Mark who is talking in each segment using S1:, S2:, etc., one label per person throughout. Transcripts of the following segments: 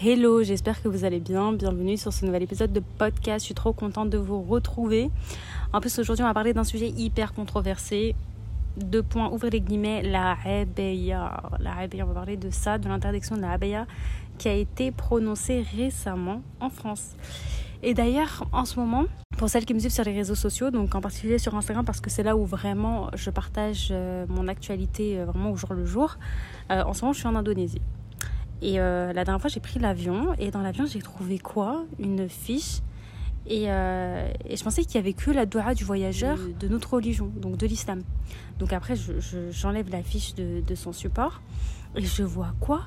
S1: Hello, j'espère que vous allez bien. Bienvenue sur ce nouvel épisode de podcast. Je suis trop contente de vous retrouver. En plus, aujourd'hui, on va parler d'un sujet hyper controversé. Deux points, ouvrez les guillemets, la abaya. La abaya, on va parler de ça, de l'interdiction de la abaya qui a été prononcée récemment en France. Et d'ailleurs, en ce moment, pour celles qui me suivent sur les réseaux sociaux, donc en particulier sur Instagram, parce que c'est là où vraiment je partage euh, mon actualité euh, vraiment au jour le jour, euh, en ce moment je suis en Indonésie. Et la dernière fois j'ai pris l'avion, et dans l'avion j'ai trouvé quoi? Une fiche. Et, et je pensais qu'il y avait que la doua du voyageur de notre religion, donc de l'islam. Donc après j'enlève je, la fiche de, de son support, et je vois quoi?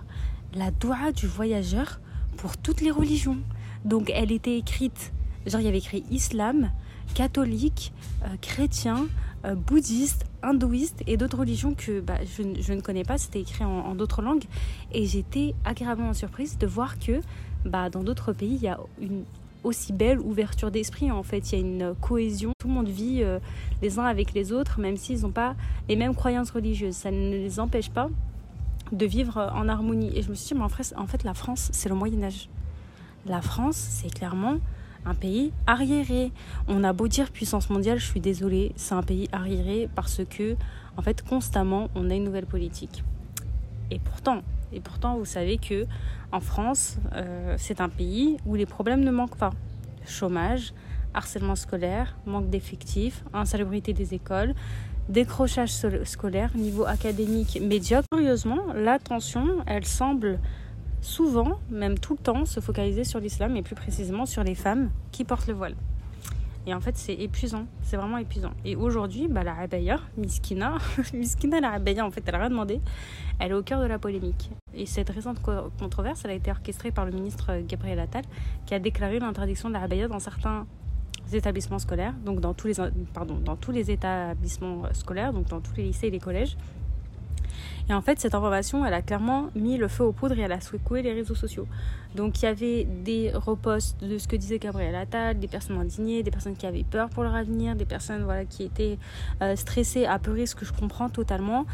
S1: La doua du voyageur pour toutes les religions. Donc elle était écrite, genre il y avait écrit islam, catholique, euh, chrétien, euh, bouddhiste, hindouiste et d'autres religions que bah, je, ne connais pas, c'était écrit en, en d'autres langues. Et j'étais agréablement surprise de voir que bah, dans d'autres pays, il y a une aussi belle ouverture d'esprit en fait. Il y a une cohésion, tout le monde vit euh, les uns avec les autres, même s'ils n'ont pas les mêmes croyances religieuses. Ça ne les empêche pas de vivre en harmonie. Et je me suis dit, mais en fait, la France, c'est le Moyen Âge la France, c'est clairement un pays arriéré. On a beau dire puissance mondiale, je suis désolée, c'est un pays arriéré parce que, en fait, constamment, on a une nouvelle politique. Et pourtant, et pourtant, vous savez que en France, euh, c'est un pays où les problèmes ne manquent pas. Chômage, harcèlement scolaire, manque d'effectifs, insalubrité des écoles, décrochage scolaire, niveau académique médiocre. Curieusement, la tension, elle semble souvent, même tout le temps, se focaliser sur l'islam et plus précisément sur les femmes qui portent le voile. Et en fait, c'est épuisant, c'est vraiment épuisant. Et aujourd'hui, bah, la Abaya, Miskina, Miskina la Abaya, en fait, elle a rien demandé, elle est au cœur de la polémique. Et cette récente controverse, elle a été orchestrée par le ministre Gabriel Attal, qui a déclaré l'interdiction de la Abaya dans certains établissements scolaires, donc dans tous les, pardon, dans tous les établissements scolaires, donc dans tous les lycées et les collèges, et en fait, cette information, elle a clairement mis le feu aux poudres et elle a secoué les réseaux sociaux. Donc il y avait des reposts de ce que disait Gabriel Attal, des personnes indignées, des personnes qui avaient peur pour leur avenir, des personnes voilà, qui étaient euh, stressées, apeurées, ce que je comprends totalement.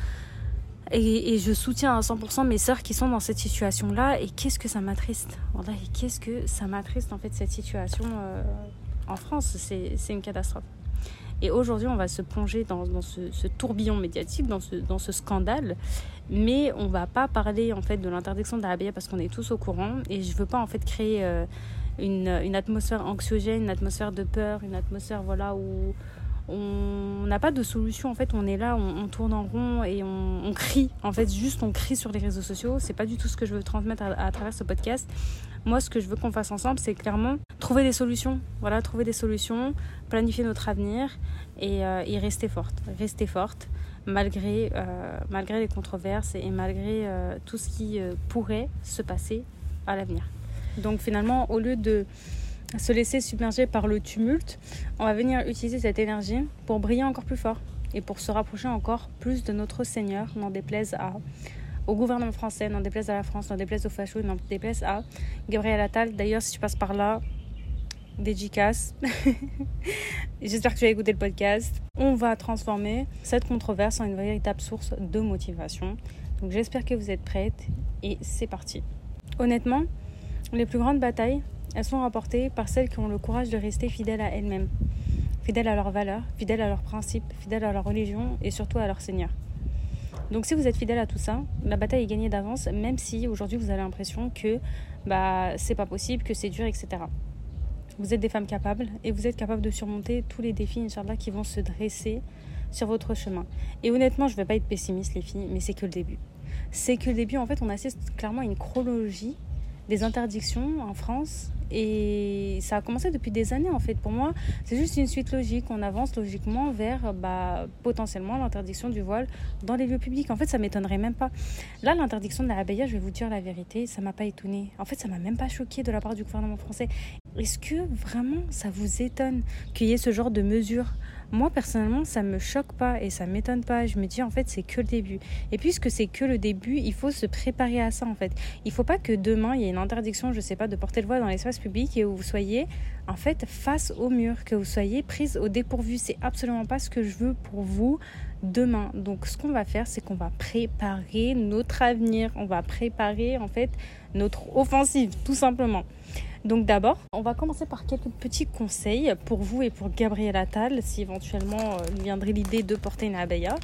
S1: Et, je soutiens à 100% mes sœurs qui sont dans cette situation-là. Et qu'est-ce que ça m'attriste? Et qu'est-ce que ça m'attriste en fait cette situation euh, en France? C'est une catastrophe. Et aujourd'hui, on va se plonger dans, ce, tourbillon médiatique, dans ce, dans ce scandale. Mais on va pas parler en fait de l'interdiction de la parce qu'on est tous au courant. Et je veux pas en fait créer euh, une, une, atmosphère anxiogène, une atmosphère de peur, une atmosphère voilà où on n'a pas de solution en fait on est là on, tourne en rond et on, crie. En fait juste on crie sur les réseaux sociaux. C'est pas du tout ce que je veux transmettre à, travers ce podcast. Moi ce que je veux qu'on fasse ensemble c'est clairement trouver des solutions. Voilà trouver des solutions planifier notre avenir et, euh, rester forte rester forte malgré euh, malgré les controverses et, malgré euh, tout ce qui pourrait se passer à l'avenir. Donc finalement au lieu de se laisser submerger par le tumulte, on va venir utiliser cette énergie pour briller encore plus fort et pour se rapprocher encore plus de notre Seigneur, n'en déplaise à, au gouvernement français, n'en déplaise à la France, n'en déplaise aux fachos, n'en déplaise à Gabriel Attal. D'ailleurs, si tu passes par là, dédicace. J'espère que tu as écouté le podcast. On va transformer cette controverse en une véritable source de motivation. Donc j'espère que vous êtes prêtes et c'est parti. Honnêtement, les plus grandes batailles, elles sont remportées par celles qui ont le courage de rester fidèles à elles-mêmes, fidèles à leurs valeurs, fidèles à leurs principes, fidèles à leur religion et surtout à leur Seigneur. Donc si vous êtes fidèle à tout ça, la bataille est gagnée d'avance, même si aujourd'hui vous avez l'impression que bah, c'est pas possible, que c'est dur, etc. Vous êtes des femmes capables et vous êtes capables de surmonter tous les défis, Inch'Allah, qui vont se dresser sur votre chemin. Et honnêtement, je ne vais pas être pessimiste, les filles, mais c'est que le début. C'est que le début, en fait, on assiste clairement à une chronologie des interdictions en France et ça a commencé depuis des années en fait. Pour moi, c'est juste une suite logique. On avance logiquement vers bah, potentiellement l'interdiction du voile dans les lieux publics. En fait, ça m'étonnerait même pas. Là, l'interdiction de la abaya, je vais vous dire la vérité, ça m'a pas étonné. En fait, ça m'a même pas choqué de la part du gouvernement français. Est-ce que vraiment ça vous étonne qu'il y ait ce genre de mesures moi personnellement ça me choque pas et ça m'étonne pas je me dis en fait c'est que le début et puisque c'est que le début il faut se préparer à ça en fait il faut pas que demain il y ait une interdiction je sais pas de porter le voile dans l'espace public et où vous soyez en fait face au mur que vous soyez prise au dépourvu c'est absolument pas ce que je veux pour vous demain. Donc ce qu'on va faire, c'est qu'on va préparer notre avenir. On va préparer en fait notre offensive, tout simplement. Donc d'abord, on va commencer par quelques petits conseils pour vous et pour Gabriel Attal, si éventuellement il viendrait l'idée de porter une abaya.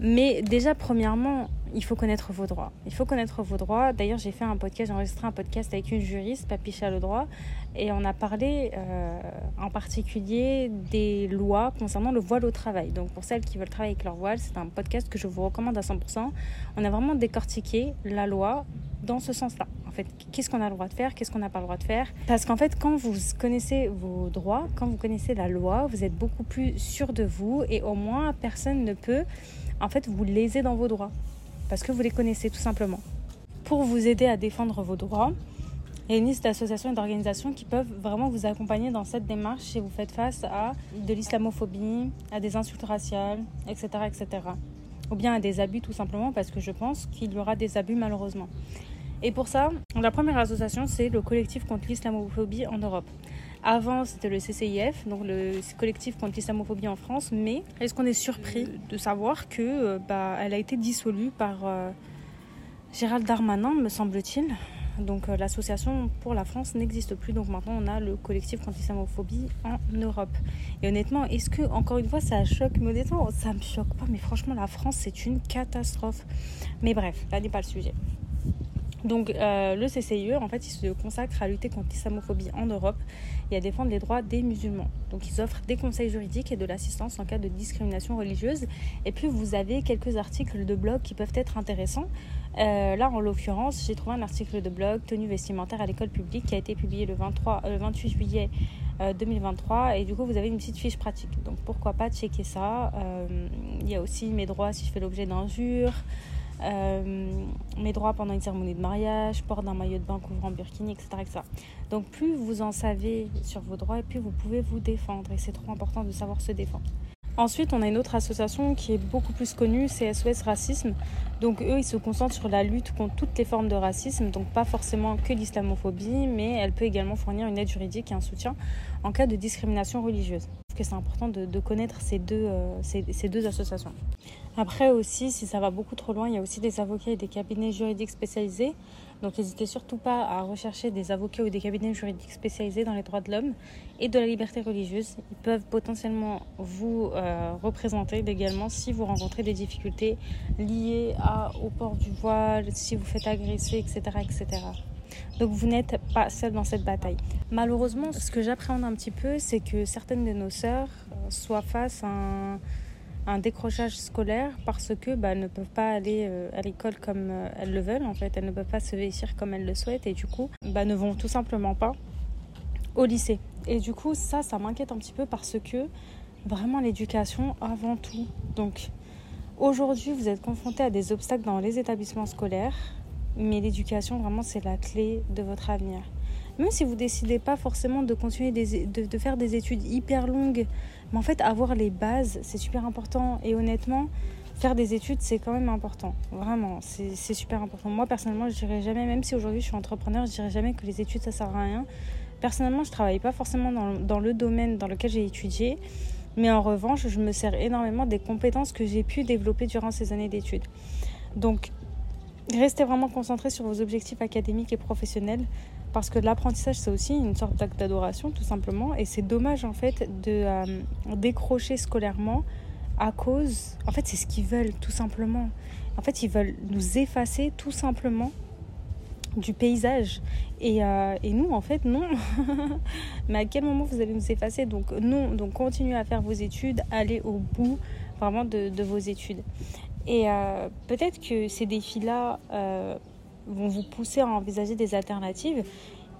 S1: Mais déjà, premièrement, il faut connaître vos droits. Il faut connaître vos droits. D'ailleurs, j'ai fait un podcast, j'ai enregistré un podcast avec une juriste, Papicha le droit, et on a parlé euh, en particulier des lois concernant le voile au travail. Donc, pour celles qui veulent travailler avec leur voile, c'est un podcast que je vous recommande à 100%. On a vraiment décortiqué la loi dans ce sens-là. En fait, qu'est-ce qu'on a le droit de faire, qu'est-ce qu'on n'a pas le droit de faire? Parce qu'en fait, quand vous connaissez vos droits, quand vous connaissez la loi, vous êtes beaucoup plus sûr de vous et au moins personne ne peut en fait, vous lésez dans vos droits. Parce que vous les connaissez tout simplement. Pour vous aider à défendre vos droits, il y a une liste d'associations et d'organisations qui peuvent vraiment vous accompagner dans cette démarche si vous faites face à de l'islamophobie, à des insultes raciales, etc., etc. Ou bien à des abus tout simplement parce que je pense qu'il y aura des abus malheureusement. Et pour ça, la première association, c'est le collectif contre l'islamophobie en Europe. Avant, c'était le CCIF, donc le collectif contre l'islamophobie en France. Mais est-ce qu'on est surpris de savoir que euh, bah, elle a été dissolue par euh, Gérald Darmanin, me semble-t-il. Donc euh, l'association pour la France n'existe plus. Donc maintenant, on a le collectif contre l'islamophobie en Europe. Et honnêtement, est-ce que, encore une fois, ça choque? Mais honnêtement, ça me choque pas. Mais franchement, la France, c'est une catastrophe. Mais bref, là n'est pas le sujet. Donc euh, le CCIE, en fait, il se consacre à lutter contre l'islamophobie en Europe et à défendre les droits des musulmans. Donc ils offrent des conseils juridiques et de l'assistance en cas de discrimination religieuse. Et puis vous avez quelques articles de blog qui peuvent être intéressants. Euh, là, en l'occurrence, j'ai trouvé un article de blog tenue vestimentaire à l'école publique qui a été publié le, 23, le 28 juillet 2023 et du coup vous avez une petite fiche pratique donc pourquoi pas checker ça? Il y a aussi mes droits si je fais l'objet d'injures euh, mes droits pendant une cérémonie de mariage, port d'un maillot de bain couvrant burkini, etc.. Donc plus vous en savez sur vos droits, et plus vous pouvez vous défendre. Et c'est trop important de savoir se défendre. Ensuite, on a une autre association qui est beaucoup plus connue, c'est SOS Racisme. Donc eux, ils se concentrent sur la lutte contre toutes les formes de racisme, donc pas forcément que l'islamophobie, mais elle peut également fournir une aide juridique et un soutien en cas de discrimination religieuse que c'est important de, connaître ces deux, euh, ces, deux associations. Après aussi, si ça va beaucoup trop loin, il y a aussi des avocats et des cabinets juridiques spécialisés. Donc n'hésitez surtout pas à rechercher des avocats ou des cabinets juridiques spécialisés dans les droits de l'homme et de la liberté religieuse. Ils peuvent potentiellement vous euh, représenter légalement si vous rencontrez des difficultés liées au port du voile, si vous faites agresser, etc. etc. Donc vous n'êtes pas seul dans cette bataille. Malheureusement, ce que j'appréhende un petit peu, c'est que certaines de nos sœurs euh, soient face à un, décrochage scolaire parce que bah, ne peuvent pas aller euh, à l'école comme euh, elles le veulent. En fait, elles ne peuvent pas se vêtir comme elles le souhaitent et du coup, bah, ne vont tout simplement pas au lycée. Et du coup, ça, ça m'inquiète un petit peu parce que vraiment l'éducation avant tout. Donc aujourd'hui, vous êtes confronté à des obstacles dans les établissements scolaires mais l'éducation, vraiment, c'est la clé de votre avenir. Même si vous décidez pas forcément de continuer de, faire des études hyper longues, mais en fait, avoir les bases, c'est super important. Et honnêtement, faire des études, c'est quand même important. Vraiment, c'est super important. Moi, personnellement, je dirais jamais, même si aujourd'hui je suis entrepreneur, je dirais jamais que les études, ça sert à rien. Personnellement, je travaille pas forcément dans, dans le domaine dans lequel j'ai étudié. Mais en revanche, je me sers énormément des compétences que j'ai pu développer durant ces années d'études. Donc, Restez vraiment concentré sur vos objectifs académiques et professionnels parce que l'apprentissage c'est aussi une sorte d'acte d'adoration tout simplement et c'est dommage en fait de euh, décrocher scolairement à cause en fait c'est ce qu'ils veulent tout simplement. En fait ils veulent nous effacer tout simplement du paysage. Et, euh, et nous en fait non. Mais à quel moment vous allez nous effacer? Donc non. Donc continuez à faire vos études allez au bout vraiment de, de vos études et euh, peut-être que ces défis-là euh, vont vous pousser à envisager des alternatives.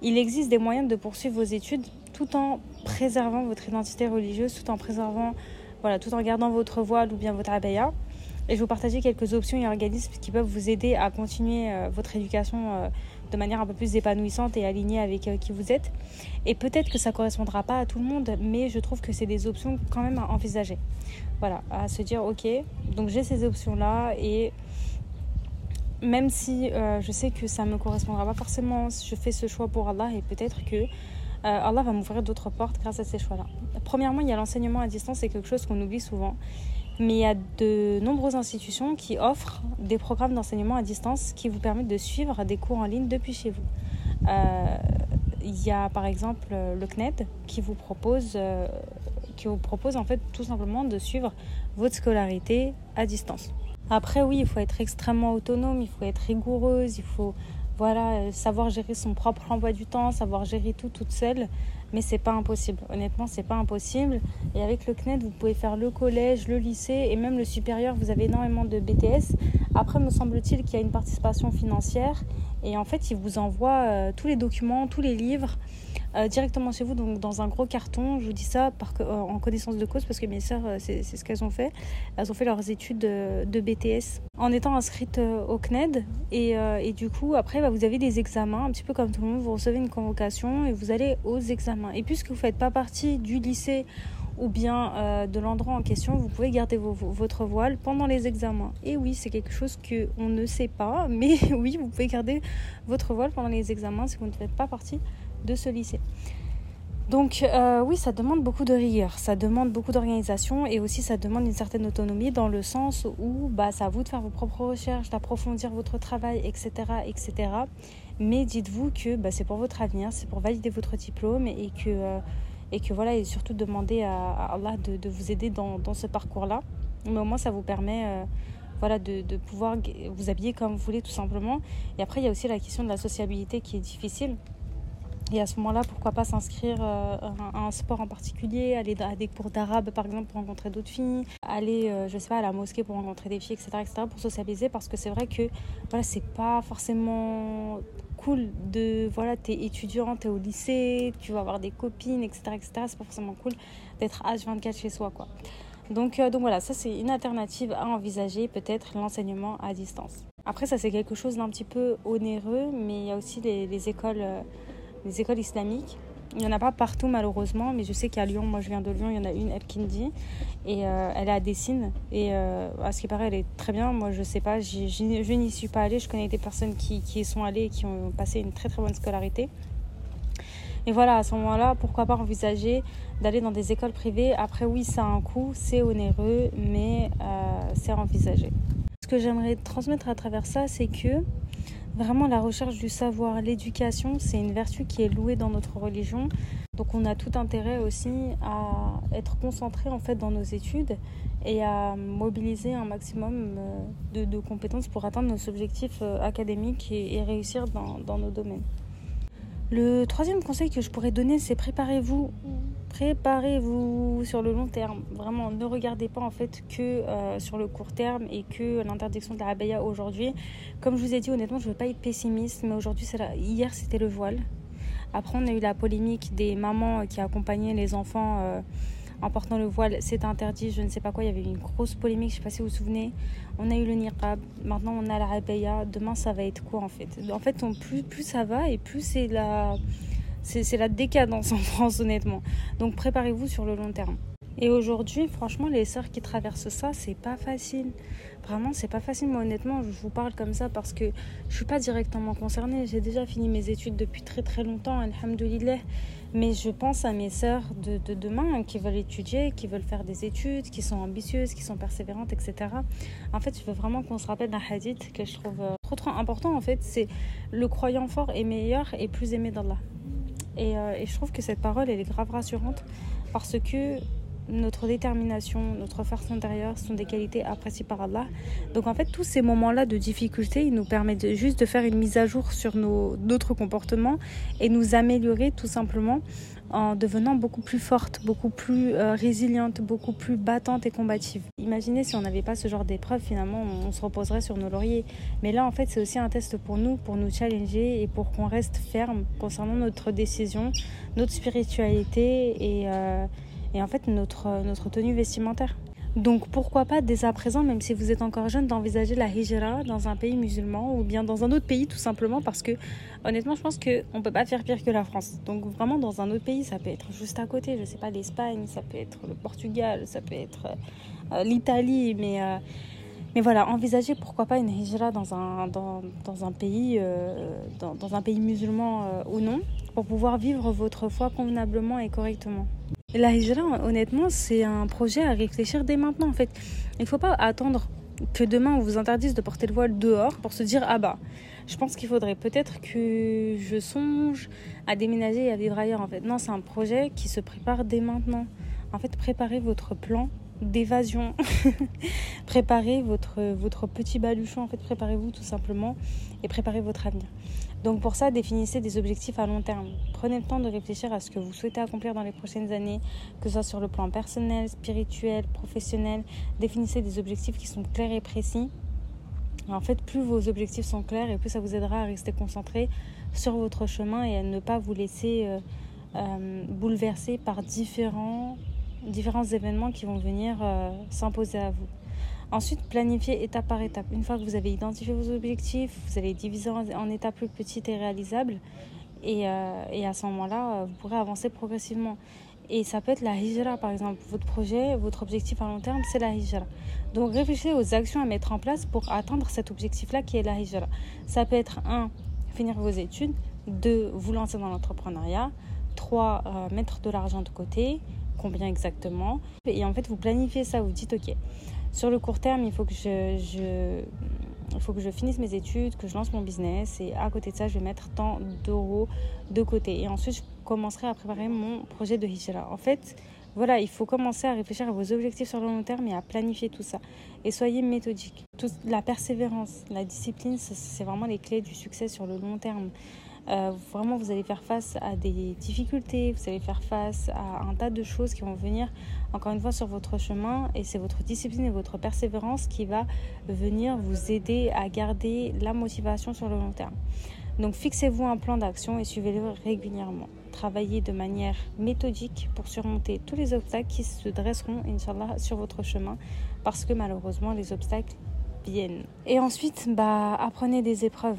S1: Il existe des moyens de poursuivre vos études tout en préservant votre identité religieuse, tout en préservant, voilà, tout en gardant votre voile ou bien votre abaya. Et je vais vous partager quelques options et organismes qui peuvent vous aider à continuer euh, votre éducation de manière un peu plus épanouissante et alignée avec euh, qui vous êtes. Et peut-être que ça correspondra pas à tout le monde, mais je trouve que c'est des options quand même à envisager. Voilà, à se dire ok, donc j'ai ces options-là et même si euh, je sais que ça me correspondra pas forcément, je fais ce choix pour Allah et peut-être que euh, Allah va m'ouvrir d'autres portes grâce à ces choix-là. Premièrement, il y a l'enseignement à distance, c'est quelque chose qu'on oublie souvent. Mais il y a de nombreuses institutions qui offrent des programmes d'enseignement à distance qui vous permettent de suivre des cours en ligne depuis chez vous. Euh, il y a par exemple le CNED qui vous propose, euh, qui vous propose en fait tout simplement de suivre votre scolarité à distance. Après oui, il faut être extrêmement autonome, il faut être rigoureuse, il faut voilà, euh, savoir gérer son propre emploi du temps, savoir gérer tout toute seule mais c'est pas impossible. Honnêtement, c'est pas impossible. Et avec le CNED, vous pouvez faire le collège, le lycée et même le supérieur. Vous avez énormément de BTS. Après, me semble-t-il qu'il y a une participation financière et en fait, ils vous envoient euh, tous les documents, tous les livres euh, directement chez vous, donc dans un gros carton. Je vous dis ça euh, en connaissance de cause parce que mes sœurs, c'est ce qu'elles ont fait. Elles ont fait leurs études de, BTS en étant inscrites au CNED. Et, du coup, après, bah, vous avez des examens, un petit peu comme tout le monde. Vous recevez une convocation et vous allez aux examens. Et puisque vous ne faites pas partie du lycée ou bien euh, de l'endroit en question, vous pouvez garder votre voile pendant les examens. Et oui, c'est quelque chose qu'on ne sait pas, mais oui, vous pouvez garder votre voile pendant les examens si vous ne faites pas partie de ce lycée. Donc euh, oui, ça demande beaucoup de rigueur, ça demande beaucoup d'organisation et aussi ça demande une certaine autonomie dans le sens où bah, c'est à vous de faire vos propres recherches, d'approfondir votre travail, etc. etc. Mais dites-vous que bah, c'est pour votre avenir, c'est pour valider votre diplôme et que... Euh, voilà, et surtout demander à, Allah de, vous aider dans, ce parcours-là. Mais au moins, ça vous permet euh, voilà, de, pouvoir vous habiller comme vous voulez, tout simplement. Et après, il y a aussi la question de la sociabilité qui est difficile. Et à ce moment-là, pourquoi pas s'inscrire euh, à un sport en particulier, aller à des cours d'arabe par exemple pour rencontrer d'autres filles, aller, euh, je sais pas, à la mosquée pour rencontrer des filles, etc., etc., pour socialiser parce que c'est vrai que voilà, c'est pas forcément cool de voilà t'es étudiant t'es au lycée tu vas avoir des copines etc etc c'est pas forcément cool d'être H24 chez soi quoi donc euh, donc voilà ça c'est une alternative à envisager peut-être l'enseignement à distance après ça c'est quelque chose d'un petit peu onéreux mais il y a aussi les, les écoles les écoles islamiques il n'y en a pas partout malheureusement, mais je sais qu'à Lyon, moi je viens de Lyon, il y en a une, El Kindi, et euh, elle est à Dessine. Et euh, à ce qui paraît, elle est très bien. Moi je sais pas, je n'y suis pas allée. Je connais des personnes qui, y sont allées et qui ont passé une très très bonne scolarité. Et voilà, à ce moment-là, pourquoi pas envisager d'aller dans des écoles privées? Après, oui, ça a un coût, c'est onéreux, mais euh, c'est envisagé. Ce que j'aimerais transmettre à travers ça, c'est que Vraiment, la recherche du savoir, l'éducation, c'est une vertu qui est louée dans notre religion. Donc, on a tout intérêt aussi à être concentré en fait dans nos études et à mobiliser un maximum euh, de, compétences pour atteindre nos objectifs euh, académiques et, réussir dans nos domaines. Le troisième conseil que je pourrais donner, c'est préparez-vous. Préparez-vous sur le long terme. Vraiment, ne regardez pas en fait que euh, sur le court terme et que l'interdiction de la abaya aujourd'hui. Comme je vous ai dit, honnêtement, je ne veux pas être pessimiste, mais aujourd'hui, hier, c'était le voile. Après, on a eu la polémique des mamans qui accompagnaient les enfants. Euh, en portant le voile, c'est interdit, je ne sais pas quoi. Il y avait une grosse polémique, je ne sais pas si vous vous souvenez. On a eu le niqab, maintenant on a la rabaya. Demain, ça va être quoi en fait? En fait, plus, plus ça va et plus c'est la, c'est la décadence en France, honnêtement. Donc préparez-vous sur le long terme. Et aujourd'hui, franchement, les sœurs qui traversent ça, c'est pas facile. Vraiment, c'est pas facile. Moi, honnêtement, je vous parle comme ça parce que je suis pas directement concernée. J'ai déjà fini mes études depuis très très longtemps, alhamdoulilah. Mais je pense à mes sœurs de, de, demain qui veulent étudier, qui veulent faire des études, qui sont ambitieuses, qui sont persévérantes, etc. En fait, je veux vraiment qu'on se rappelle d'un hadith que je trouve euh, trop trop important. En fait, c'est le croyant fort est meilleur et plus aimé d'Allah. Et, euh, et je trouve que cette parole, elle est grave rassurante parce que notre détermination, notre force intérieure sont des qualités appréciées par Allah. Donc en fait, tous ces moments-là de difficulté, ils nous permettent juste de faire une mise à jour sur nos, notre comportement et nous améliorer tout simplement en devenant beaucoup plus forte, beaucoup plus euh, résiliente, beaucoup plus battante et combative. Imaginez si on n'avait pas ce genre d'épreuve, finalement, on, se reposerait sur nos lauriers. Mais là, en fait, c'est aussi un test pour nous, pour nous challenger et pour qu'on reste ferme concernant notre décision, notre spiritualité et... Euh, et en fait notre, notre tenue vestimentaire. Donc pourquoi pas dès à présent, même si vous êtes encore jeune, d'envisager la hijra dans un pays musulman ou bien dans un autre pays tout simplement parce que honnêtement je pense qu'on ne peut pas faire pire que la France. Donc vraiment dans un autre pays, ça peut être juste à côté, je sais pas l'Espagne, ça peut être le Portugal, ça peut être euh, l'Italie, mais... Euh, voilà, envisager pourquoi pas une hijra dans un, pays, euh, dans, un pays musulman ou non, pour pouvoir vivre votre foi convenablement et correctement. La hijra, honnêtement, c'est un projet à réfléchir dès maintenant. En fait, il ne faut pas attendre que demain on vous interdise de porter le voile dehors pour se dire ah bah je pense qu'il faudrait peut-être que je songe à déménager et à vivre ailleurs en fait. Non, c'est un projet qui se prépare dès maintenant. En fait, préparez votre plan d'évasion. préparez votre, votre petit baluchon, en fait, préparez-vous tout simplement et préparez votre avenir. Donc pour ça, définissez des objectifs à long terme. Prenez le temps de réfléchir à ce que vous souhaitez accomplir dans les prochaines années, que ce soit sur le plan personnel, spirituel, professionnel. Définissez des objectifs qui sont clairs et précis. En fait, plus vos objectifs sont clairs et plus ça vous aidera à rester concentré sur votre chemin et à ne pas vous laisser euh, euh, bouleverser par différents événements qui vont venir euh, s'imposer à vous. Ensuite, planifiez étape par étape. Une fois que vous avez identifié vos objectifs, vous allez diviser en, étapes plus petites et réalisables. Et, euh, à ce moment-là, vous pourrez avancer progressivement. Et ça peut être la hijra, par exemple. Votre projet, votre objectif à long terme, c'est la hijra. Donc réfléchissez aux actions à mettre en place pour atteindre cet objectif-là qui est la hijra. Ça peut être un, finir vos études. Deux, vous lancer dans l'entrepreneuriat. Trois, euh, mettre de l'argent de côté combien exactement? Et en fait, vous planifiez ça, vous dites, ok, sur le court terme, il faut que je, il faut que je finisse mes études, que je lance mon business et à côté de ça, je vais mettre tant d'euros de côté. Et ensuite, je commencerai à préparer mon projet de hijra. En fait, voilà, il faut commencer à réfléchir à vos objectifs sur le long terme et à planifier tout ça. Et soyez méthodique. la persévérance, la discipline, c'est vraiment les clés du succès sur le long terme. Euh, vraiment, vous allez faire face à des difficultés, vous allez faire face à un tas de choses qui vont venir, encore une fois, sur votre chemin. Et c'est votre discipline et votre persévérance qui va venir vous aider à garder la motivation sur le long terme. Donc, fixez-vous un plan d'action et suivez-le régulièrement. Travaillez de manière méthodique pour surmonter tous les obstacles qui se dresseront, sur votre chemin, parce que malheureusement, les obstacles viennent. Et ensuite, bah, apprenez des épreuves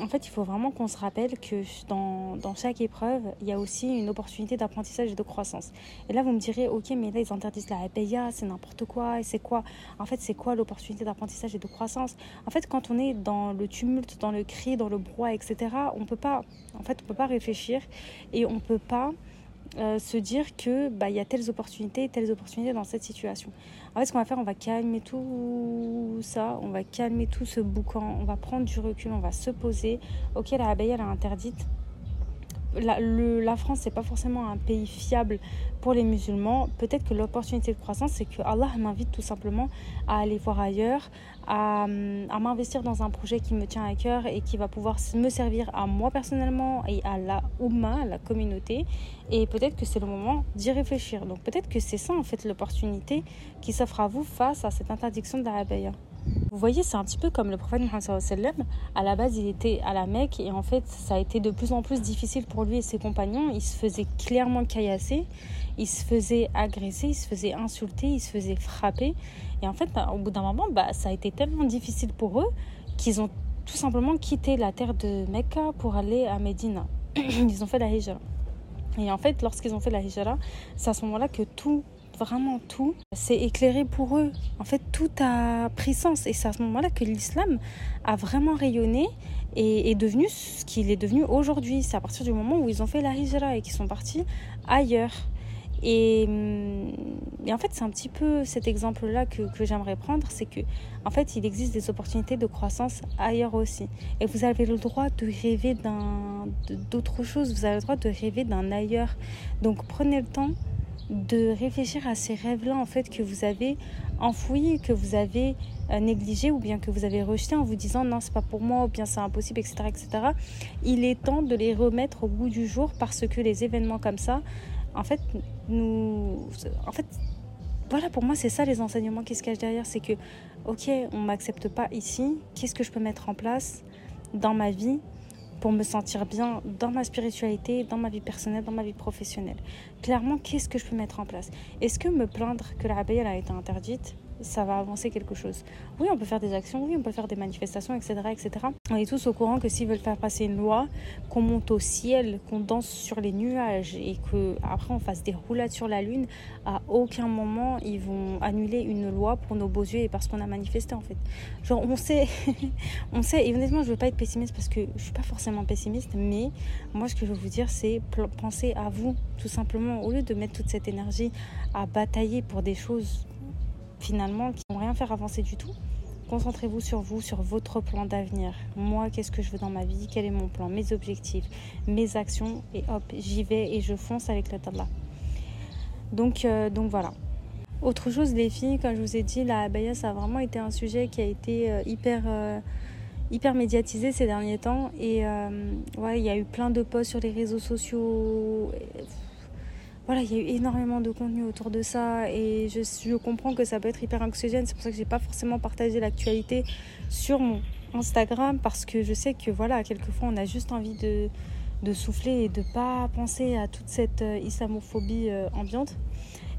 S1: en fait, il faut vraiment qu'on se rappelle que dans, dans, chaque épreuve, il y a aussi une opportunité d'apprentissage et de croissance. Et là, vous me direz, ok, mais là, ils interdisent la RPIA, c'est n'importe quoi, et c'est quoi? En fait, c'est quoi l'opportunité d'apprentissage et de croissance? En fait, quand on est dans le tumulte, dans le cri, dans le brouhaha, etc., on peut pas, en fait, on peut pas réfléchir et on peut pas euh, se dire que bah il y a telles opportunités, telles opportunités dans cette situation. En fait, ce qu'on va faire, on va calmer tout ça, on va calmer tout ce boucan, on va prendre du recul, on va se poser. Ok, la abeille elle est interdite la, France, c'est pas forcément un pays fiable pour les musulmans. Peut-être que l'opportunité de croissance, c'est que Allah m'invite tout simplement à aller voir ailleurs, à, à m'investir dans un projet qui me tient à cœur et qui va pouvoir me servir à moi personnellement et à la Oumma, à la communauté. Et peut-être que c'est le moment d'y réfléchir. Donc peut-être que c'est ça en fait l'opportunité qui s'offre à vous face à cette interdiction de la vous voyez, c'est un petit peu comme le prophète Mohammed À la base, il était à la Mecque et en fait, ça a été de plus en plus difficile pour lui et ses compagnons. Il se faisait clairement caillasser, il se faisait agresser, il se faisait insulter, il se faisait frapper. Et en fait, bah, au bout d'un moment, bah, ça a été tellement difficile pour eux qu'ils ont tout simplement quitté la terre de Mecca pour aller à Médine. Ils ont fait la hijra. Et en fait, lorsqu'ils ont fait la hijra, c'est à ce moment-là que tout vraiment tout s'est éclairé pour eux. En fait, tout a pris sens. Et c'est à ce moment-là que l'islam a vraiment rayonné et est devenu ce qu'il est devenu aujourd'hui. C'est à partir du moment où ils ont fait la hijra et qu'ils sont partis ailleurs. Et, hum, en fait, c'est un petit peu cet exemple-là que, que j'aimerais prendre, c'est que en fait, il existe des opportunités de croissance ailleurs aussi. Et vous avez le droit de rêver d'un d'autre chose, vous avez le droit de rêver d'un ailleurs. Donc prenez le temps de réfléchir à ces rêves-là en fait que vous avez enfouis, que vous avez euh, négligés ou bien que vous avez rejetés en vous disant non c'est pas pour moi ou bien c'est impossible etc etc. Il est temps de les remettre au goût du jour parce que les événements comme ça en fait nous en fait voilà pour moi c'est ça les enseignements qui se cachent derrière c'est que ok on m'accepte pas ici qu'est-ce que je peux mettre en place dans ma vie pour me sentir bien dans ma spiritualité, dans ma vie personnelle, dans ma vie professionnelle. Clairement, qu'est-ce que je peux mettre en place? Est-ce que me plaindre que la rabaille a été interdite? Ça va avancer quelque chose. Oui, on peut faire des actions, oui, on peut faire des manifestations, etc. etc. On est tous au courant que s'ils veulent faire passer une loi, qu'on monte au ciel, qu'on danse sur les nuages et qu'après on fasse des roulades sur la lune, à aucun moment ils vont annuler une loi pour nos beaux yeux et parce qu'on a manifesté en fait. Genre on sait, on sait, et honnêtement je veux pas être pessimiste parce que je suis pas forcément pessimiste, mais moi ce que je veux vous dire c'est penser à vous tout simplement au lieu de mettre toute cette énergie à batailler pour des choses finalement qui vont rien faire avancer du tout. Concentrez-vous sur vous, sur votre plan d'avenir. Moi, qu'est-ce que je veux dans ma vie? Quel est mon plan? Mes objectifs, mes actions Et hop, j'y vais et je fonce avec le d'Allah. Donc, euh, donc voilà. Autre chose, les filles, comme je vous ai dit, la abaya, ça a vraiment été un sujet qui a été euh, hyper, euh, hyper médiatisé ces derniers temps. Et ouais, il y a eu plein de posts sur les réseaux sociaux voilà, il y a eu énormément de contenu autour de ça et je, comprends que ça peut être hyper anxiogène. C'est pour ça que j'ai pas forcément partagé l'actualité sur mon Instagram parce que je sais que voilà, quelquefois on a juste envie de, de souffler et de pas penser à toute cette euh, islamophobie euh, ambiante.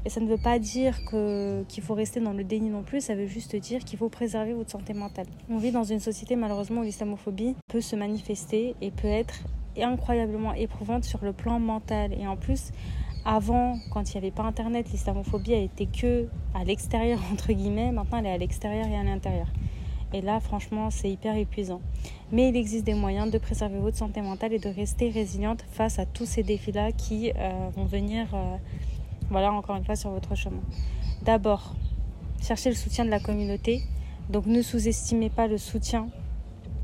S1: Et ça ne veut pas dire qu'il faut rester dans le déni non plus, ça veut juste dire qu'il faut préserver votre santé mentale. On vit dans une société malheureusement où l'islamophobie peut se manifester et peut être incroyablement éprouvante sur le plan mental. Et en plus, avant, quand il n'y avait pas Internet, l'islamophobie été que à l'extérieur, entre guillemets. Maintenant, elle est à l'extérieur et à l'intérieur. Et là, franchement, c'est hyper épuisant. Mais il existe des moyens de préserver votre santé mentale et de rester résiliente face à tous ces défis-là qui euh, vont venir, euh, voilà, encore une fois, sur votre chemin. D'abord, cherchez le soutien de la communauté. Donc, ne sous-estimez pas le soutien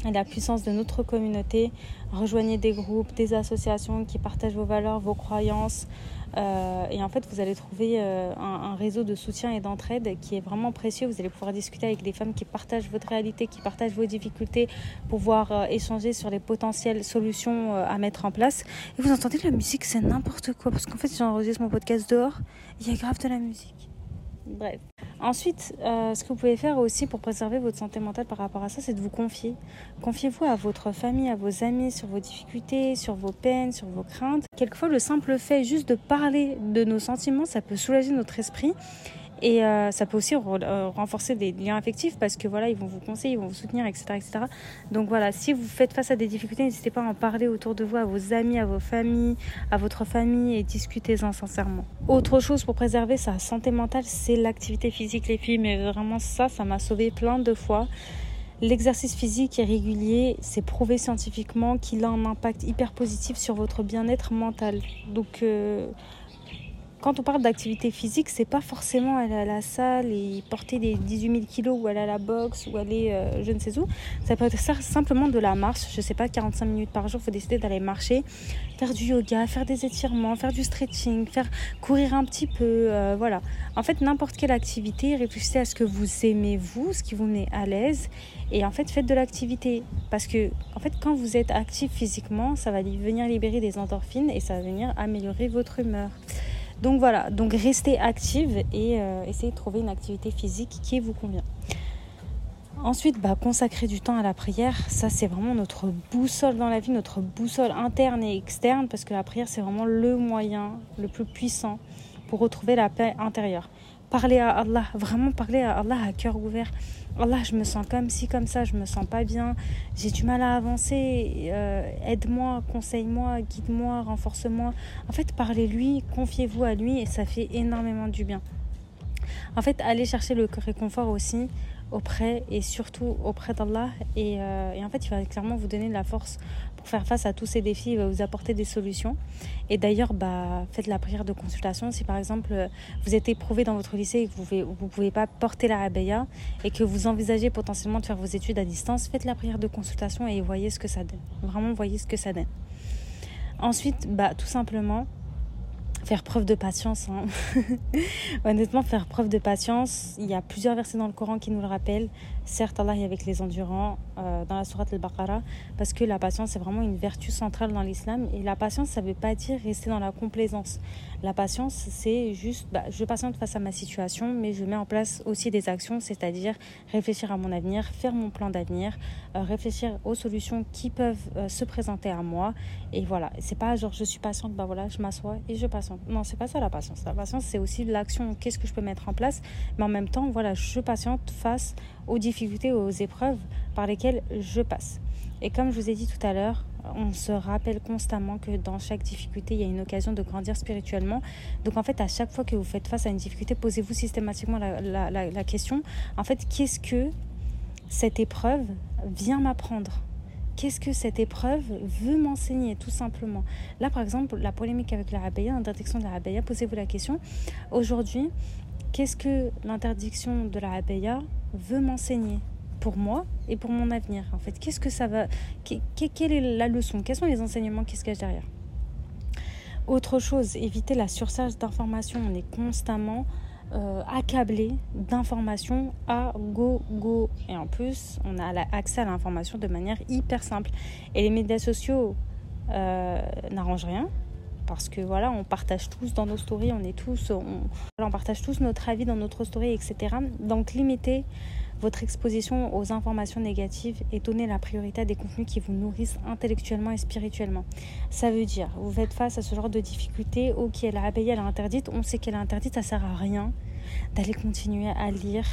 S1: et la puissance de notre communauté. Rejoignez des groupes, des associations qui partagent vos valeurs, vos croyances, euh, et en fait, vous allez trouver euh, un, réseau de soutien et d'entraide qui est vraiment précieux. Vous allez pouvoir discuter avec des femmes qui partagent votre réalité, qui partagent vos difficultés, pouvoir euh, échanger sur les potentielles solutions à mettre en place. Et vous entendez la musique, c'est n'importe quoi. Parce qu'en fait, j'enregistre mon podcast dehors, il y a grave de la musique. Bref. Ensuite, euh, ce que vous pouvez faire aussi pour préserver votre santé mentale par rapport à ça, c'est de vous confier. Confiez-vous à votre famille, à vos amis sur vos difficultés, sur vos peines, sur vos craintes. Quelquefois, le simple fait juste de parler de nos sentiments, ça peut soulager notre esprit et euh, ça peut aussi euh, renforcer des liens affectifs parce que voilà, ils vont vous conseiller, ils vont vous soutenir, etc., etc. Donc voilà, si vous faites face à des difficultés, n'hésitez pas à en parler autour de vous, à vos amis, à vos familles, à votre famille et discutez-en sincèrement. Autre chose pour préserver sa santé mentale, c'est l'activité physique, les filles. Mais vraiment, ça, ça m'a sauvé plein de fois. L'exercice physique est régulier, c'est prouvé scientifiquement qu'il a un impact hyper positif sur votre bien-être mental. Donc, euh, quand on parle d'activité physique, c'est pas forcément aller à la salle et porter des 18 000 kilos ou aller à la boxe ou aller euh, je ne sais où. Ça peut être simplement de la marche. Je sais pas, 45 minutes par jour, faut décider d'aller marcher, faire du yoga, faire des étirements, faire du stretching, faire courir un petit peu. Euh, voilà. En fait, n'importe quelle activité, réfléchissez à ce que vous aimez vous, ce qui vous met à l'aise. Et en fait, faites de l'activité. Parce que, en fait, quand vous êtes actif physiquement, ça va venir libérer des endorphines et ça va venir améliorer votre humeur. Donc voilà, donc restez active et euh, essayez de trouver une activité physique qui vous convient. Ensuite, bah, consacrer du temps à la prière, ça c'est vraiment notre boussole dans la vie, notre boussole interne et externe, parce que la prière c'est vraiment le moyen le plus puissant pour retrouver la paix intérieure. Parler à Allah, vraiment parler à Allah à cœur ouvert. Allah, je me sens comme ci, comme ça, je me sens pas bien, j'ai du mal à avancer, euh, aide-moi, conseille-moi, guide-moi, renforce-moi. En fait, parlez-lui, confiez-vous à lui et ça fait énormément du bien. En fait, allez chercher le réconfort aussi auprès et surtout auprès d'Allah et, euh, et en fait, il va clairement vous donner de la force faire face à tous ces défis, il va vous apporter des solutions. Et d'ailleurs, bah, faites la prière de consultation. Si par exemple vous êtes éprouvé dans votre lycée et que vous ne vous pouvez pas porter la rabaya et que vous envisagez potentiellement de faire vos études à distance, faites la prière de consultation et voyez ce que ça donne. Vraiment, voyez ce que ça donne. Ensuite, bah, tout simplement, faire preuve de patience. Hein. Honnêtement, faire preuve de patience, il y a plusieurs versets dans le Coran qui nous le rappellent. Certes, Allah est avec les endurants euh, dans la sourate al-Baqarah, parce que la patience est vraiment une vertu centrale dans l'islam. Et la patience, ça ne veut pas dire rester dans la complaisance. La patience, c'est juste, bah, je patiente face à ma situation, mais je mets en place aussi des actions, c'est-à-dire réfléchir à mon avenir, faire mon plan d'avenir, euh, réfléchir aux solutions qui peuvent euh, se présenter à moi. Et voilà, c'est pas genre je suis patiente, bah voilà, je m'assois et je patiente. Non, c'est pas ça la patience. La patience, c'est aussi l'action. Qu'est-ce que je peux mettre en place Mais en même temps, voilà, je patiente face aux difficultés, aux épreuves par lesquelles je passe. Et comme je vous ai dit tout à l'heure, on se rappelle constamment que dans chaque difficulté, il y a une occasion de grandir spirituellement. Donc en fait, à chaque fois que vous faites face à une difficulté, posez-vous systématiquement la, question, en fait, qu'est-ce que cette épreuve vient m'apprendre? Qu'est-ce que cette épreuve veut m'enseigner, tout simplement? Là, par exemple, la polémique avec la rabaya, l'interdiction de la rabaya, posez-vous la question. Aujourd'hui, qu'est-ce que l'interdiction de la rabaya veut m'enseigner pour moi et pour mon avenir En fait, qu'est-ce que ça va... Quelle est la leçon? Quels sont les enseignements qui se cachent derrière? Autre chose, éviter la surcharge d'informations. On est constamment euh, accablé d'informations à go go. Et en plus, on a accès à l'information de manière hyper simple. Et les médias sociaux euh, n'arrangent rien. Parce que voilà, on partage tous dans nos stories, on est tous, on, partage tous notre avis dans notre story, etc. Donc limiter votre exposition aux informations négatives et donner la priorité à des contenus qui vous nourrissent intellectuellement et spirituellement. Ça veut dire, vous faites face à ce genre de difficultés, ok, la rabaya elle est interdite, on sait qu'elle est interdite, ça sert à rien d'aller continuer à lire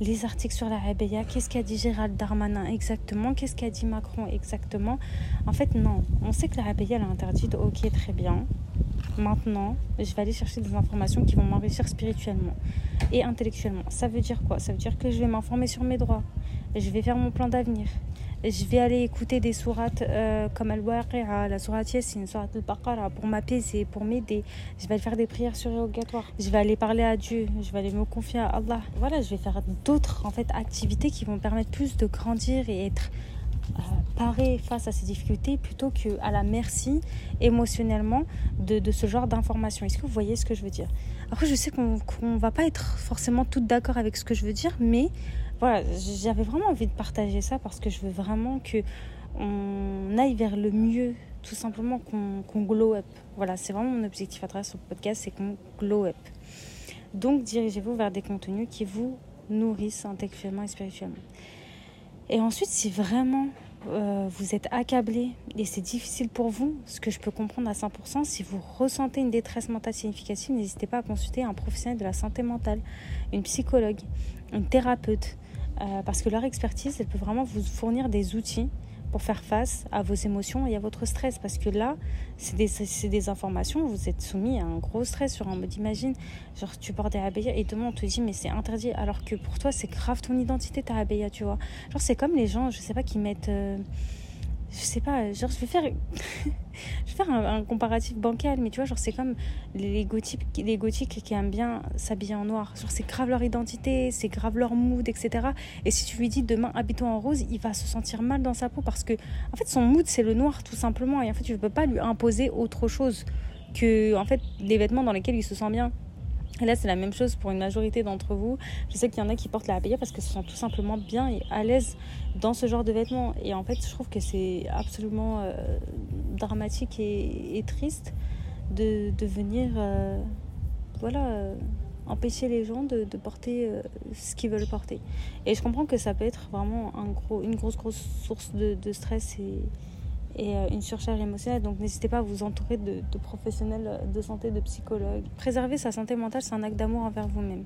S1: les articles sur la rabaya, qu'est-ce qu'a dit Gérald Darmanin exactement, qu'est-ce qu'a dit Macron exactement? En fait, non, on sait que la rabaya elle est interdite, ok, très bien. Maintenant, je vais aller chercher des informations qui vont m'enrichir spirituellement et intellectuellement. Ça veut dire quoi? Ça veut dire que je vais m'informer sur mes droits. Je vais faire mon plan d'avenir. Je vais aller écouter des sourates euh, comme Al-Waqi'a, la sourate Yasin, sourate Al-Baqarah pour m'apaiser, pour m'aider. Je vais aller faire des prières surrogatoires. Je vais aller parler à Dieu. Je vais aller me confier à Allah. Voilà, je vais faire d'autres en fait activités qui vont permettre plus de grandir et être euh, parer face à ces difficultés plutôt qu'à la merci émotionnellement de, de ce genre d'informations. Est-ce que vous voyez ce que je veux dire? Après, je sais qu'on ne va pas être forcément toutes d'accord avec ce que je veux dire, mais voilà, j'avais vraiment envie de partager ça parce que je veux vraiment que on aille vers le mieux, tout simplement qu'on glow up. Voilà, c'est vraiment mon objectif à travers ce podcast, c'est qu'on glow up. Donc, dirigez-vous vers des contenus qui vous nourrissent intellectuellement et spirituellement. Et ensuite, si vraiment euh, vous êtes accablé et c'est difficile pour vous, ce que je peux comprendre à 100%, si vous ressentez une détresse mentale significative, n'hésitez pas à consulter un professionnel de la santé mentale, une psychologue, une thérapeute, euh, parce que leur expertise, elle peut vraiment vous fournir des outils pour faire face à vos émotions et à votre stress. Parce que là, c'est des, informations, vous êtes soumis à un gros stress sur un mode. Imagine, genre, tu portes des abaya et demain on te dit, mais c'est interdit. Alors que pour toi, c'est grave ton identité, ta abaya, tu vois. Genre, c'est comme les gens, je sais pas, qui mettent. Euh, je sais pas, genre je vais faire, je vais faire un, comparatif bancal, mais tu vois, genre c'est comme les gothiques, les gothiques qui aiment bien s'habiller en noir. C'est grave leur identité, c'est grave leur mood, etc. Et si tu lui dis demain habitons en rose, il va se sentir mal dans sa peau parce que, en fait, son mood c'est le noir tout simplement. Et en fait, tu peux pas lui imposer autre chose que, en fait, les vêtements dans lesquels il se sent bien. Et là, c'est la même chose pour une majorité d'entre vous. Je sais qu'il y en a qui portent la habillée parce que se sont tout simplement bien et à l'aise dans ce genre de vêtements. Et en fait, je trouve que c'est absolument euh, dramatique et, triste de, venir euh, voilà, euh, empêcher les gens de, de porter ce qu'ils veulent porter. Et je comprends que ça peut être vraiment un gros, une grosse, grosse source de, de stress et, et euh, une surcharge émotionnelle. Donc n'hésitez pas à vous entourer de, professionnels de santé, de psychologues. Préserver sa santé mentale, c'est un acte d'amour envers vous-même.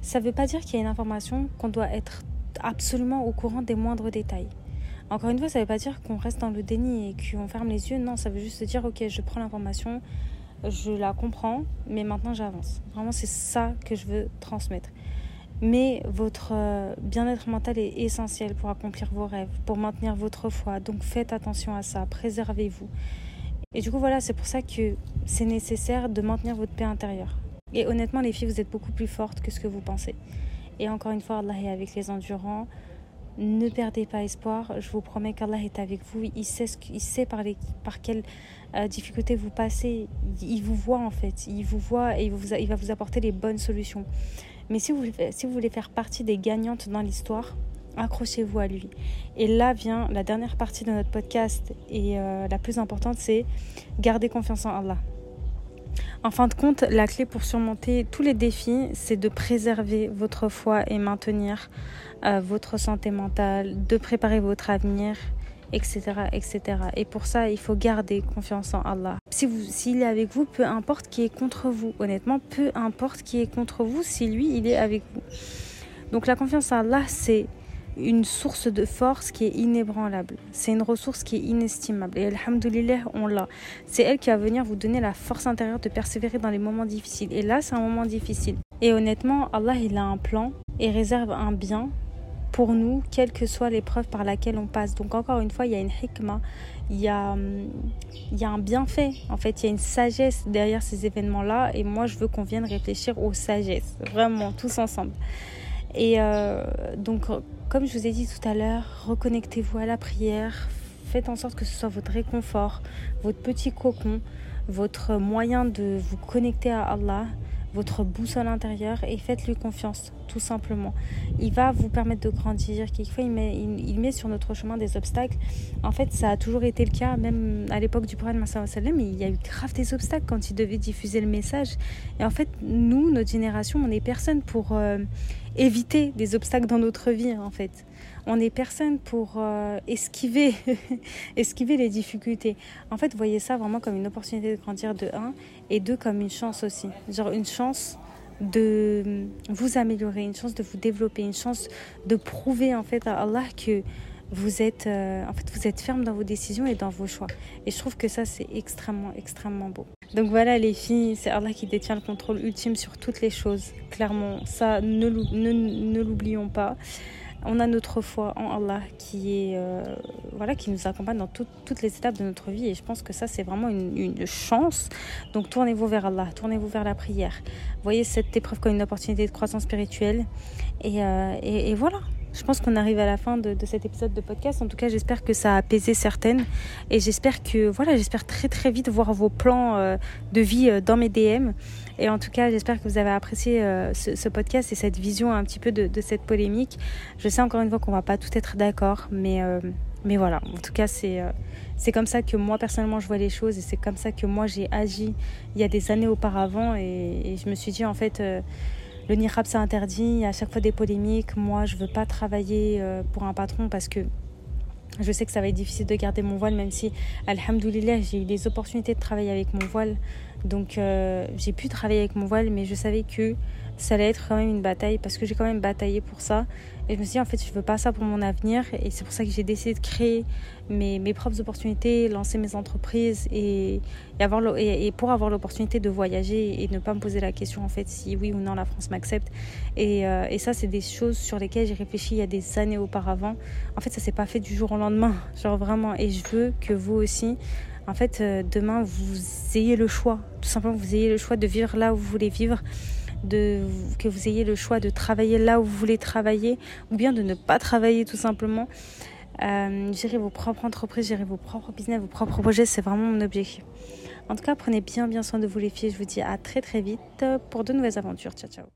S1: Ça ne veut pas dire qu'il y a une information qu'on doit être absolument au courant des moindres détails. Encore une fois, ça ne veut pas dire qu'on reste dans le déni et qu'on ferme les yeux. Non, ça veut juste dire, ok, je prends l'information, je la comprends, mais maintenant j'avance. Vraiment, c'est ça que je veux transmettre. Mais votre euh, bien-être mental est essentiel pour accomplir vos rêves, pour maintenir votre foi. Donc faites attention à ça, préservez-vous. Et du coup, voilà, c'est pour ça que c'est nécessaire de maintenir votre paix intérieure. Et honnêtement, les filles, vous êtes beaucoup plus fortes que ce que vous pensez. Et encore une fois, Allah est avec les endurants. Ne perdez pas espoir. Je vous promets qu'Allah est avec vous. Il sait, ce, sait par, les, par quelles euh, difficultés vous passez. Il vous voit en fait. Il vous voit et il va vous apporter les bonnes solutions. Mais si vous, si vous voulez faire partie des gagnantes dans l'histoire, accrochez-vous à lui. Et là vient la dernière partie de notre podcast et euh, la plus importante, c'est garder confiance en Allah. En fin de compte, la clé pour surmonter tous les défis, c'est de préserver votre foi et maintenir euh, votre santé mentale, de préparer votre avenir etc., etc. Et pour ça, il faut garder confiance en Allah. Si vous, s'il est avec vous, peu importe qui est contre vous. Honnêtement, peu importe qui est contre vous, si lui, il est avec vous. Donc la confiance en Allah, c'est une source de force qui est inébranlable. C'est une ressource qui est inestimable. Et Alhamdulillah, on l'a. C'est elle qui va venir vous donner la force intérieure de persévérer dans les moments difficiles. Et là, c'est un moment difficile. Et honnêtement, Allah, il a un plan et réserve un bien pour nous, quelle que soit l'épreuve par laquelle on passe. Donc encore une fois, il y a une hikmah, il y a, il y un bienfait. En fait, il y a une sagesse derrière ces événements-là. Et moi, je veux qu'on vienne réfléchir aux sagesses, vraiment, tous ensemble. Et euh, donc, comme je vous ai dit tout à l'heure, reconnectez-vous à la prière. Faites en sorte que ce soit votre réconfort, votre petit cocon, votre moyen de vous connecter à Allah votre boussole intérieure et faites-lui confiance, tout simplement. Il va vous permettre de grandir. Quelquefois, il met, il, met sur notre chemin des obstacles. En fait, ça a toujours été le cas, même à l'époque du prophète mais il y a eu grave des obstacles quand il devait diffuser le message. Et en fait, nous, notre génération, on n'est personne pour euh, éviter des obstacles dans notre vie, en fait on n'est personne pour euh, esquiver, esquiver les difficultés. En fait, voyez ça vraiment comme une opportunité de grandir de 1 et 2 comme une chance aussi. Genre une chance de vous améliorer, une chance de vous développer, une chance de prouver en fait à Allah que vous êtes, euh, en fait, vous êtes ferme dans vos décisions et dans vos choix. Et je trouve que ça, c'est extrêmement, extrêmement beau. Donc voilà, les filles, c'est Allah qui détient le contrôle ultime sur toutes les choses. Clairement, ça, ne, ne l'oublions pas on a notre foi en Allah qui euh, voilà qui nous accompagne dans toutes les étapes de notre vie et je pense que ça c'est vraiment une, chance. Donc tournez-vous vers Allah tournez-vous vers la prière. Voyez cette épreuve comme une opportunité de croissance spirituelle et, euh, et voilà je pense qu'on arrive à la fin de, cet épisode de podcast. En tout cas, j'espère que ça a apaisé certaines. Et j'espère que, voilà, j'espère très très vite voir vos plans euh, de vie euh, dans mes DM. Et en tout cas, j'espère que vous avez apprécié euh, ce, podcast et cette vision un petit peu de, cette polémique. Je sais encore une fois qu'on va pas tout être d'accord, mais, mais voilà. En tout cas, c'est c'est comme ça que moi personnellement je vois les choses et c'est comme ça que moi j'ai agi il y a des années auparavant. Et, et je me suis dit, en fait le niqab c'est interdit, il y a à chaque fois des polémiques. Moi, je veux pas travailler euh, pour un patron parce que je sais que ça va être difficile de garder mon voile, même si, alhamdoulilah, j'ai eu des opportunités de travailler avec mon voile. Donc, euh, j'ai pu travailler avec mon voile, mais je savais que ça allait être quand même une bataille parce que j'ai quand même bataillé pour ça. Et je me suis dit, en fait, je veux pas ça pour mon avenir. Et c'est pour ça que j'ai décidé de créer mes, mes, propres opportunités, lancer mes entreprises et, avoir et, pour avoir l'opportunité de voyager et ne pas me poser la question, en fait, si oui ou non la France m'accepte. Et, euh, et, ça, c'est des choses sur lesquelles j'ai réfléchi il y a des années auparavant. En fait, ça s'est pas fait du jour au lendemain. Genre vraiment. Et je veux que vous aussi, en fait, euh, demain, vous ayez le choix. Tout simplement, vous ayez le choix de vivre là où vous voulez vivre de, que vous ayez le choix de travailler là où vous voulez travailler ou bien de ne pas travailler tout simplement. Euh, gérer vos propres entreprises, gérer vos propres business, vos propres projets, c'est vraiment mon objectif. En tout cas, prenez bien bien soin de vous les filles. Je vous dis à très très vite pour de nouvelles aventures. Ciao ciao.